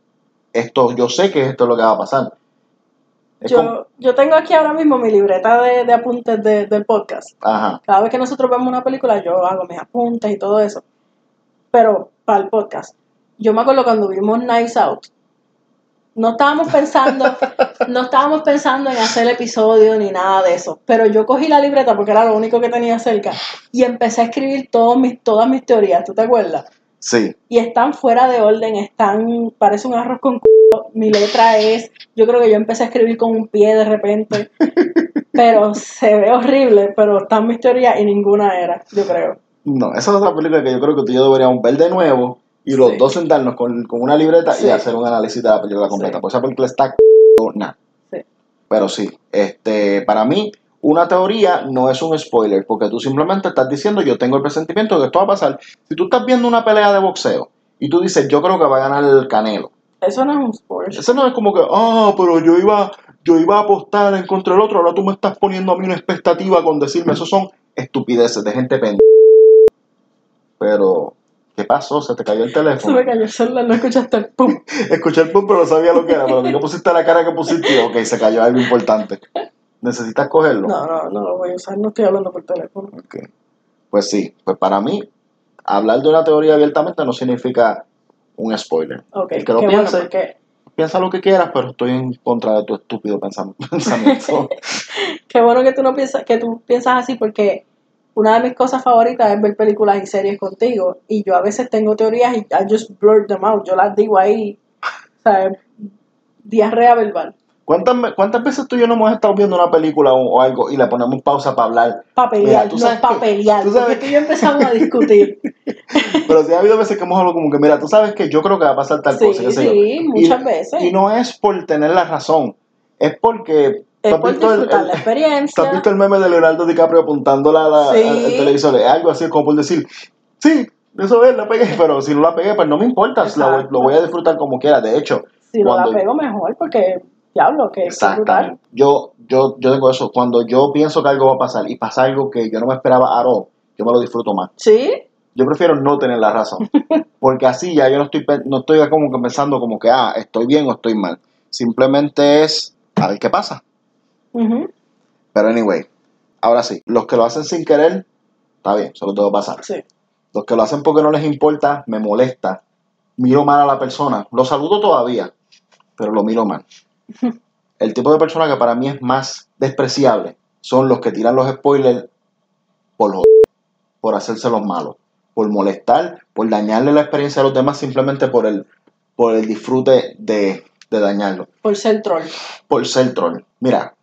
Speaker 2: esto, yo sé que esto es lo que va a pasar. Como-
Speaker 3: Yo, yo tengo aquí ahora mismo mi libreta de, de apuntes de- del podcast.
Speaker 2: ajá,
Speaker 3: Cada vez que nosotros vemos una película, yo hago mis apuntes y todo eso. Pero para el podcast, yo me acuerdo cuando vimos Nice Out, no estábamos pensando, no estábamos pensando en hacer episodio ni nada de eso. Pero yo cogí la libreta porque era lo único que tenía cerca y empecé a escribir todos mis, todas mis teorías. ¿Tú te acuerdas?
Speaker 2: sí,
Speaker 3: y están fuera de orden, están, parece un arroz con culo. Mi letra es, yo creo que yo empecé a escribir con un pie de repente, pero se ve horrible, pero están mis teorías y ninguna era, yo creo.
Speaker 2: no, esa es otra película que yo creo que tú y yo deberíamos ver de nuevo y los
Speaker 3: Sí.
Speaker 2: dos sentarnos con, con una libreta y hacer un análisis de la película completa.
Speaker 3: Sí.
Speaker 2: Pues esa película está nada.
Speaker 3: Sí.
Speaker 2: Pero sí, este, para mí, una teoría no es un spoiler, porque tú simplemente estás diciendo, yo tengo el presentimiento de que esto va a pasar. Si tú estás viendo una pelea de boxeo y tú dices, yo creo que va a ganar el Canelo,
Speaker 3: Eso no es un spoiler.
Speaker 2: Eso no es como que, ah, pero yo iba, yo iba a apostar en contra del otro, ahora tú me estás poniendo a mí una expectativa con decirme, eso son estupideces de gente pendeja. Pero, ¿qué pasó? Se te cayó el
Speaker 3: Se
Speaker 2: teléfono.
Speaker 3: me cayó el celular, no escuchaste el pum.
Speaker 2: Escuché el pum, pero no sabía lo que era. Pero que pusiste la cara que pusiste, ok, se cayó algo importante. ¿Necesitas cogerlo?
Speaker 3: No, no, no lo voy a usar, no estoy hablando por teléfono.
Speaker 2: Ok. Pues sí, pues para mí, hablar de una teoría abiertamente no significa un spoiler.
Speaker 3: Ok,
Speaker 2: El
Speaker 3: qué
Speaker 2: que lo
Speaker 3: bueno,
Speaker 2: piense.
Speaker 3: porque,
Speaker 2: Piensa lo que quieras, pero estoy en contra de tu estúpido pensam- pensamiento.
Speaker 3: qué bueno que tú no piensas, que tú piensas así, porque una de mis cosas favoritas es ver películas y series contigo, y yo a veces tengo teorías y I just blurt them out, yo las digo ahí, o sea, diarrea verbal.
Speaker 2: ¿Cuántas, ¿Cuántas veces tú y yo no hemos estado viendo una película o, o algo y le ponemos pausa para hablar?
Speaker 3: Para pelear,
Speaker 2: Mira, tú
Speaker 3: no
Speaker 2: sabes
Speaker 3: para
Speaker 2: que-
Speaker 3: pelear,
Speaker 2: tú sabes
Speaker 3: tú y yo empezamos a discutir.
Speaker 2: Pero sí ha habido veces que hemos hablado como que, mira, tú sabes que yo creo que va a pasar tal
Speaker 3: sí,
Speaker 2: cosa. yo.
Speaker 3: sí, muchas
Speaker 2: y,
Speaker 3: veces.
Speaker 2: Y no es por tener la razón, es porque... ¿tú
Speaker 3: es por
Speaker 2: el-
Speaker 3: disfrutar
Speaker 2: el-
Speaker 3: la
Speaker 2: ¿tú
Speaker 3: experiencia.
Speaker 2: has visto el meme de Leonardo DiCaprio apuntándola la-
Speaker 3: Sí.
Speaker 2: al, al televisor? Es algo así como por decir, sí, eso es, la pegué, pero si no la pegué, pues no me importa, la lo voy a disfrutar como quiera. De hecho,
Speaker 3: si no
Speaker 2: cuando-
Speaker 3: la pego mejor, porque diablo, que es brutal.
Speaker 2: Yo, yo, yo tengo eso. Cuando yo pienso que algo va a pasar y pasa algo que yo no me esperaba at all, yo me lo disfruto más.
Speaker 3: Sí,
Speaker 2: Yo prefiero no tener la razón. Porque así ya yo no estoy, no estoy como que pensando como que, ah, estoy bien o estoy mal. Simplemente es a ver qué pasa. Pero anyway, ahora sí, los que lo hacen sin querer, está bien, solo tengo que pasar.
Speaker 3: sí.
Speaker 2: Los que lo hacen porque no les importa, me molesta. Miro mal a la persona. Lo saludo todavía, pero lo miro mal. El tipo de persona que para mí es más despreciable son los que tiran los spoilers por joder, por hacerse los malos, por molestar, por dañarle la experiencia a los demás simplemente por el, por el disfrute de, de dañarlo
Speaker 3: Por ser troll.
Speaker 2: por ser troll. Mira,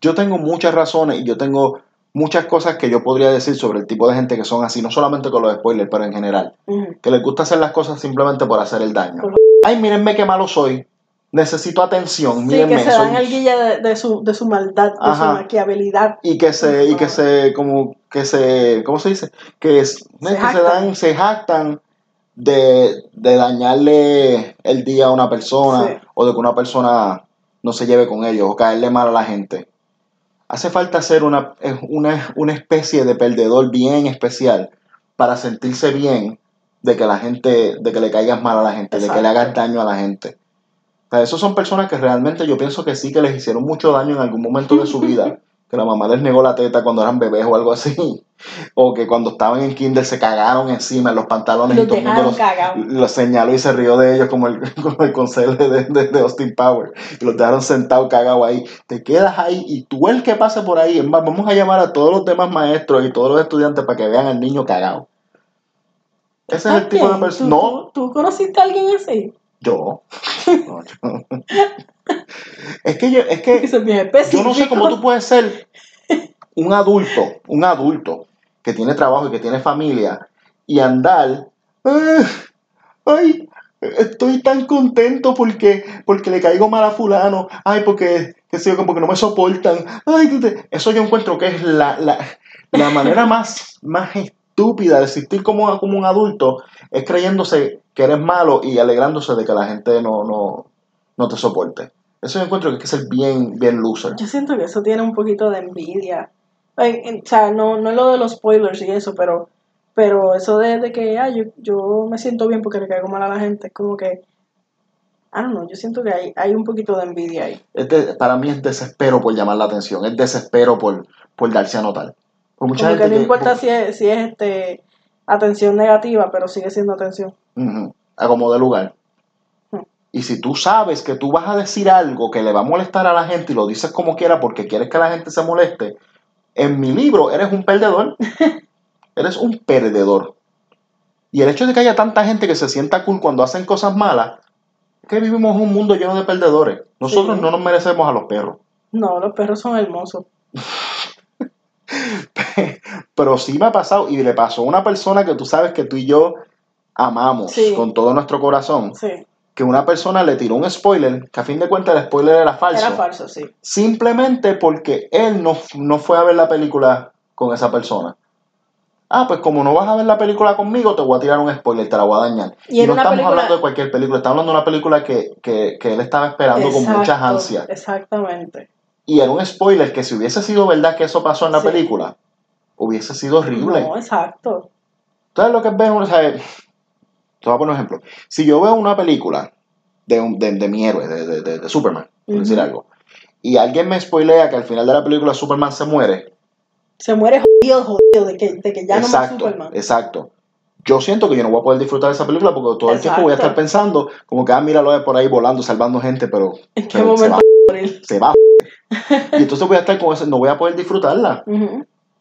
Speaker 2: yo tengo muchas razones y yo tengo muchas cosas que yo podría decir sobre el tipo de gente que son así, no solamente con los spoilers, pero en general. Que les gusta hacer las cosas simplemente por hacer el daño.
Speaker 3: Por-
Speaker 2: Ay, mírenme qué malo soy. Necesito atención,
Speaker 3: Sí,
Speaker 2: mírenme.
Speaker 3: que se
Speaker 2: soy-
Speaker 3: dan el guille de, de su, de su maldad, de su maquiabilidad.
Speaker 2: Y que se, y que se, como, que se, ¿cómo se dice? Que, es, que se dan, se jactan de, de dañarle el día a una persona
Speaker 3: Sí.
Speaker 2: o de que una persona no se lleve con ellos o caerle mal a la gente. Hace falta ser una, una, una especie de perdedor bien especial para sentirse bien de que la gente, de que le caigas mal a la gente, de que le hagas daño a la gente. Sea, esos son personas que realmente yo pienso que sí que les hicieron mucho daño en algún momento de su vida. Que la mamá les negó la teta cuando eran bebés o algo así. O que cuando estaban en kinder se cagaron encima en los pantalones y
Speaker 3: Los
Speaker 2: todo el mundo
Speaker 3: dejaron
Speaker 2: los,
Speaker 3: cagados.
Speaker 2: los señaló y se rió de ellos como el, como el conserje de, de, de Austin Power. Y los dejaron sentados cagados ahí. Te quedas ahí y tú el que pase por ahí. Vamos a llamar a todos los demás maestros y todos los estudiantes para que vean al niño cagado. Ese es el tipo de persona.
Speaker 3: ¿Tú,
Speaker 2: No,
Speaker 3: tú conociste a alguien así?
Speaker 2: Yo. No, yo. Es que yo, es que yo no sé cómo tú puedes ser un adulto, un adulto que tiene trabajo y que tiene familia y andar, "Ah, ay, estoy tan contento porque, porque le caigo mal a fulano, ay, porque, qué sé yo, como que no me soportan, ay, tú te-". eso yo encuentro que es la, la, la manera más, más estúpida de existir como, como un adulto, es creyéndose que eres malo y alegrándose de que la gente no, no, no te soporte. Eso yo encuentro que hay que ser bien, bien loser.
Speaker 3: Yo siento que eso tiene un poquito de envidia. O sea, no, no es lo de los spoilers y eso, pero, pero eso de, de que ah, yo, yo me siento bien porque le caigo mal a la gente, es como que, ah, no, yo siento que hay, hay un poquito de envidia ahí.
Speaker 2: Es de- para mí es desespero por llamar la atención, es desespero por, por darse a notar. Mucha
Speaker 3: Como que no importa si es, si es este atención negativa, pero sigue siendo atención.
Speaker 2: Ujú, a como de lugar. Y si tú sabes que tú vas a decir algo que le va a molestar a la gente y lo dices como quiera porque quieres que la gente se moleste, en mi libro eres un perdedor. eres un perdedor. Y el hecho de que haya tanta gente que se sienta cool cuando hacen cosas malas, es que vivimos en un mundo lleno de perdedores. Nosotros
Speaker 3: Sí.
Speaker 2: no nos merecemos a los perros.
Speaker 3: No, los perros son hermosos.
Speaker 2: Pero sí me ha pasado y le pasó a una persona que tú sabes que tú y yo amamos
Speaker 3: Sí.
Speaker 2: con todo nuestro corazón.
Speaker 3: Sí,
Speaker 2: que una persona le tiró un spoiler, que a fin de cuentas el spoiler era falso,
Speaker 3: era falso, sí.
Speaker 2: simplemente porque él no, no fue a ver la película con esa persona. Ah, pues como no vas a ver la película conmigo, te voy a tirar un spoiler, te la voy a dañar.
Speaker 3: Y
Speaker 2: no estamos
Speaker 3: película-
Speaker 2: hablando de cualquier película, estamos hablando de una película que, que, que él estaba esperando con muchas ansias.
Speaker 3: Exactamente.
Speaker 2: Y era un spoiler que si hubiese sido verdad que eso pasó en la
Speaker 3: Sí.
Speaker 2: película, hubiese sido horrible.
Speaker 3: No, exacto.
Speaker 2: ¿Sabes lo que es ver? O sea, te voy a poner un ejemplo. Si yo veo una película de, un- de, de mi héroe, de, de- Superman, por decir algo, y alguien me spoilea que al final de la película Superman se muere,
Speaker 3: Se muere jodido, jodido, de que, de que ya no más
Speaker 2: exacto,
Speaker 3: Superman.
Speaker 2: exacto. Yo siento que yo no voy a poder disfrutar de esa película porque todo el tiempo voy a estar
Speaker 3: Exacto.
Speaker 2: pensando como que, ah, míralo por ahí volando, salvando gente, pero,
Speaker 3: ¿En qué
Speaker 2: pero se
Speaker 3: momento
Speaker 2: va,
Speaker 3: va a morir?
Speaker 2: se va. y entonces voy a estar con eso, no voy a poder disfrutarla.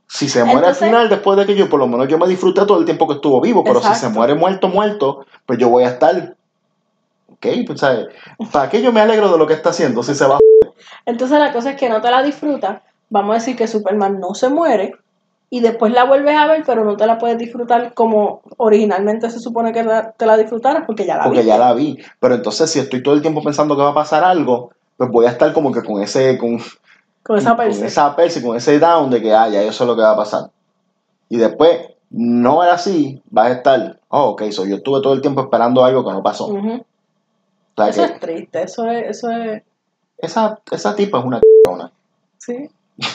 Speaker 2: Si se muere
Speaker 3: Entonces-
Speaker 2: al final, después de que yo, por lo menos yo me disfruté todo el tiempo que estuvo vivo, pero si se muere muerto, muerto, pues yo voy a estar. Ok, pues, ¿sabes? ¿Para qué yo me alegro de lo que está haciendo si se va?
Speaker 3: Entonces la cosa es que no te la disfrutas. Vamos a decir que Superman no se muere y después la vuelves a ver, pero no te la puedes disfrutar como originalmente se supone que la- te la disfrutaras porque ya la
Speaker 2: Porque
Speaker 3: viste.
Speaker 2: ya la vi. Pero entonces, si estoy todo el tiempo pensando que va a pasar algo, pues voy a estar como que con ese, con,
Speaker 3: Con esa
Speaker 2: con
Speaker 3: perse.
Speaker 2: esa perse, con ese down de que, ah, ya yo sé lo que va a pasar. Y después, no era así, vas a estar, oh, ok, so yo estuve todo el tiempo esperando algo que no pasó. O
Speaker 3: Ujú.
Speaker 2: sea,
Speaker 3: Eso
Speaker 2: que
Speaker 3: es triste, eso es, eso es,
Speaker 2: esa, esa tipa es una c***ona.
Speaker 3: sí.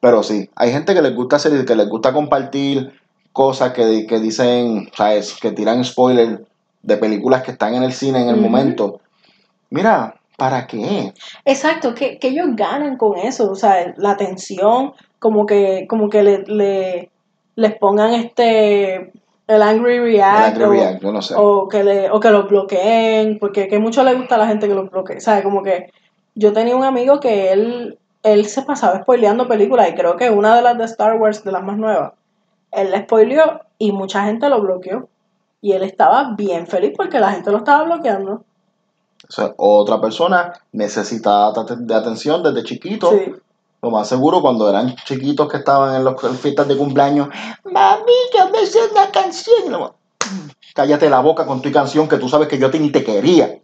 Speaker 2: Pero sí, hay gente que les gusta hacer, que les gusta compartir cosas que, que dicen, ¿sabes? Que tiran spoilers de películas que están en el cine en el momento. Mira, ¿para qué?
Speaker 3: Exacto, que, que ellos ganan con eso, o sea, la atención, como que, como que le, le- les pongan este el angry
Speaker 2: El
Speaker 3: react,
Speaker 2: Angry
Speaker 3: o,
Speaker 2: React, yo no sé.
Speaker 3: o que le, o que los bloqueen, porque que mucho le gusta a la gente que los bloquee, ¿sabes? Como que yo tenía un amigo que él, él se pasaba spoileando películas y creo que una de las de Star Wars, de las más nuevas, él la spoileó y mucha gente lo bloqueó. Y él estaba bien feliz porque la gente lo estaba bloqueando.
Speaker 2: O sea, otra persona necesitaba de atención desde chiquito.
Speaker 3: Sí.
Speaker 2: Lo más seguro cuando eran chiquitos que estaban en las fiestas de cumpleaños. Mami, yo me sé una canción. Cállate la boca con tu canción que tú sabes que yo te, ni te quería.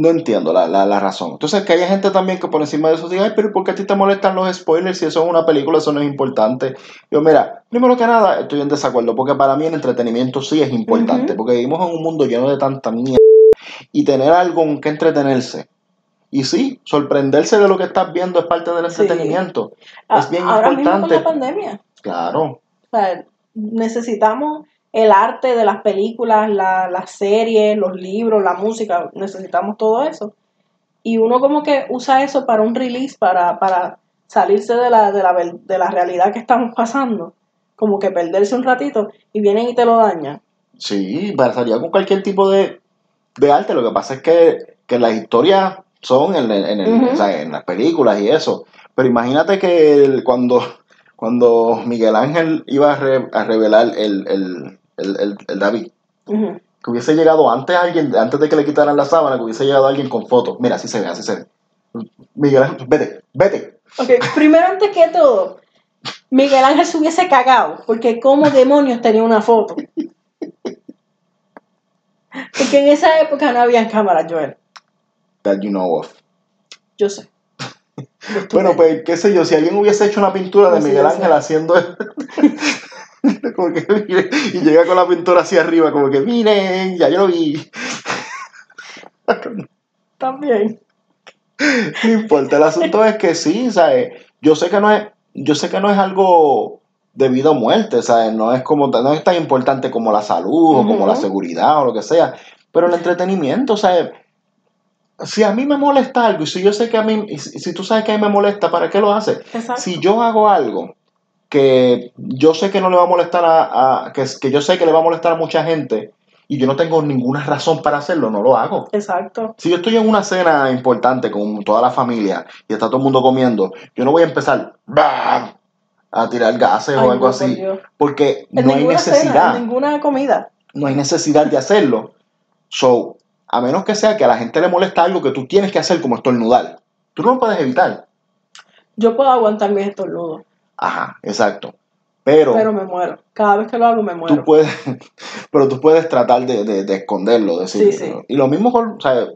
Speaker 2: No entiendo la, la, la razón. Entonces, que haya gente también que por encima de eso diga, ay, pero ¿por qué a ti te molestan los spoilers si eso es una película, eso no es importante? Yo, mira, primero que nada, estoy en desacuerdo, porque para mí el entretenimiento sí es importante, porque vivimos en un mundo lleno de tanta mierda y tener algo en que entretenerse. Y sí, sorprenderse de lo que estás viendo es parte del entretenimiento. Es bien
Speaker 3: Ahora mismo con
Speaker 2: importante.
Speaker 3: la pandemia.
Speaker 2: Claro.
Speaker 3: O sea, necesitamos el arte de las películas, la- las series, los libros, la música, necesitamos todo eso. Y uno como que usa eso para un release, para, para salirse de la, de, la, de la realidad que estamos pasando, como que perderse un ratito y vienen y te lo dañan.
Speaker 2: Sí, pasaría con cualquier tipo de, de arte. Lo que pasa es que, que las historias son en, en, el- o sea, en las películas y eso. Pero imagínate que el- cuando, cuando Miguel Ángel iba a, re- a revelar el, el, el, el- el David, que hubiese llegado antes alguien, antes de que le quitaran la sábana, que hubiese llegado alguien con fotos. Mira, así se ve, así se ve. Miguel Ángel, vete, vete.
Speaker 3: Ok, primero antes que todo, Miguel Ángel se hubiese cagado, porque como demonios tenía una foto. Porque en esa época no había cámaras, Joel.
Speaker 2: That you know of.
Speaker 3: Yo sé.
Speaker 2: Bueno, pues, qué sé yo, si alguien hubiese hecho una pintura de Miguel Ángel haciendo como que, y llega con la pintura hacia arriba, como que miren, ya yo lo vi.
Speaker 3: También.
Speaker 2: No importa, el asunto es que sí, ¿sabes? Yo sé que no es, yo sé que no es algo de vida o muerte, ¿sabes? No es como no es tan importante como la salud o como la seguridad o lo que sea, pero el entretenimiento, ¿sabes? Si a mí me molesta algo y si yo sé que a mí, si si tú sabes que a mí me molesta, ¿para qué lo haces?
Speaker 3: Exacto.
Speaker 2: Si yo hago algo que yo sé que no le va a molestar a, a- que, que yo sé que le va a molestar a mucha gente y yo no tengo ninguna razón para hacerlo, no lo hago.
Speaker 3: Exacto.
Speaker 2: Si yo estoy en una cena importante con toda la familia y está todo el mundo comiendo, yo no voy a empezar ¡bam! a tirar gases
Speaker 3: Ay,
Speaker 2: o algo así,
Speaker 3: Dios.
Speaker 2: porque
Speaker 3: En
Speaker 2: no hay necesidad,
Speaker 3: cena, en ninguna comida.
Speaker 2: no hay necesidad de hacerlo. So, a menos que sea que a la gente le molesta algo que tú tienes que hacer como estornudar, tú no lo puedes evitar.
Speaker 3: Yo puedo aguantar mis estornudos,
Speaker 2: Ajá, exacto. Pero,
Speaker 3: pero me muero. Cada vez que lo hago me muero.
Speaker 2: tú puedes, pero tú puedes tratar de, de- de esconderlo, decir,
Speaker 3: Sí, sí.
Speaker 2: y lo mismo con, ¿sabes?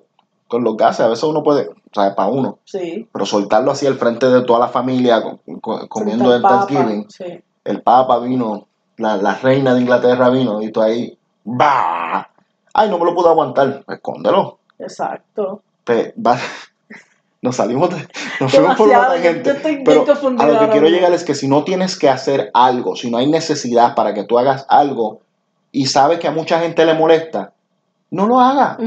Speaker 2: con los gases, a veces uno puede, ¿sabes? Para uno,
Speaker 3: Sí.
Speaker 2: pero soltarlo así al frente de toda la familia co- co- comiendo el
Speaker 3: Papa,
Speaker 2: Thanksgiving.
Speaker 3: Sí.
Speaker 2: El Papa vino, la, la reina de Inglaterra vino y tú ahí, ¡bah! Ay, no me lo puedo aguantar. Escóndelo.
Speaker 3: Exacto.
Speaker 2: Te- va- Nos salimos de. Nos fuimos por una
Speaker 3: yo-
Speaker 2: tangente.
Speaker 3: yo estoy
Speaker 2: Pero a lo que quiero llegar es que si no tienes que hacer algo, si no hay necesidad para que tú hagas algo y sabes que a mucha gente le molesta, no lo hagas.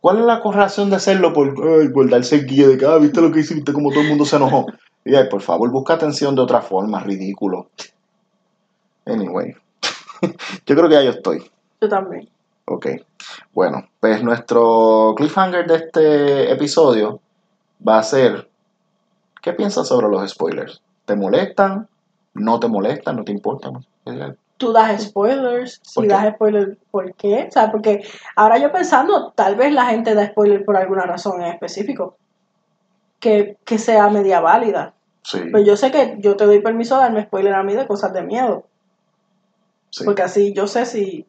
Speaker 2: ¿Cuál es la correlación de hacerlo por, ay, por darse el guía de que, ah, viste lo que hiciste, como todo el mundo se enojó? Y ay, por favor, busca atención de otra forma, ridículo. Anyway, yo creo que ya yo estoy.
Speaker 3: Yo también.
Speaker 2: Ok. Bueno, pues nuestro cliffhanger de este episodio va a ser, ¿qué piensas sobre los spoilers? ¿Te molestan? ¿No te molestan? ¿No te importan?
Speaker 3: Tú das spoilers.
Speaker 2: ¿Por
Speaker 3: Si
Speaker 2: qué?
Speaker 3: das spoilers, ¿por qué? O sea, porque ahora yo pensando, tal vez la gente da spoiler por alguna razón en específico. Que, que sea media válida.
Speaker 2: Sí,
Speaker 3: Pero yo sé que yo te doy permiso de darme spoiler a mí de cosas de miedo.
Speaker 2: sí.
Speaker 3: Porque así yo sé si,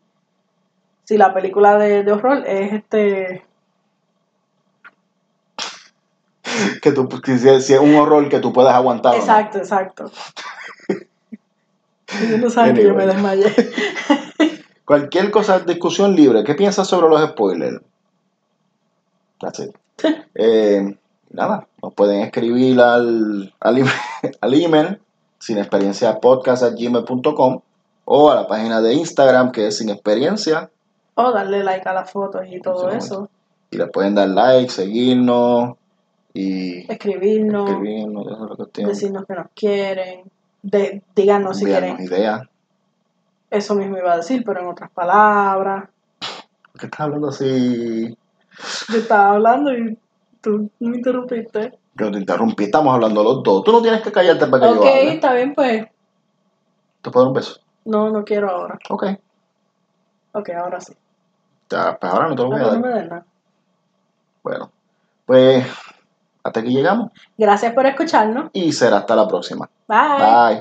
Speaker 3: si la película de, de horror es este.
Speaker 2: Que tú, que si, si es un horror que tú puedas aguantar.
Speaker 3: Exacto, exacto. No saben que yo me desmayé.
Speaker 2: Cualquier cosa, discusión libre. ¿Qué piensas sobre los spoilers? That's it. Eh, nada, nos pueden escribir al, al, email, al email sin experiencia podcast gmail.com o a la página de Instagram que es sin experiencia
Speaker 3: O darle like a las fotos y todo
Speaker 2: Sí,
Speaker 3: eso.
Speaker 2: y le pueden dar like, seguirnos y
Speaker 3: Escribirnos,
Speaker 2: escribirnos, eso es lo que
Speaker 3: decirnos que nos quieren. De, díganos si quieren.
Speaker 2: ideas.
Speaker 3: Eso mismo iba a decir, pero en otras palabras.
Speaker 2: ¿Qué estás hablando así?
Speaker 3: Yo estaba hablando y tú me interrumpiste.
Speaker 2: Yo te interrumpí, estamos hablando los dos. Tú no tienes que callarte para que
Speaker 3: Ok,
Speaker 2: yo hable.
Speaker 3: está bien, pues.
Speaker 2: ¿Te puedo dar un beso?
Speaker 3: No, no quiero ahora.
Speaker 2: Ok.
Speaker 3: Ok, ahora sí.
Speaker 2: Ya, pues ahora no te lo voy a
Speaker 3: No, no
Speaker 2: dar.
Speaker 3: me des nada.
Speaker 2: Bueno, pues hasta aquí llegamos
Speaker 3: Gracias por escucharnos.
Speaker 2: y será hasta la próxima.
Speaker 3: Bye.
Speaker 2: Bye.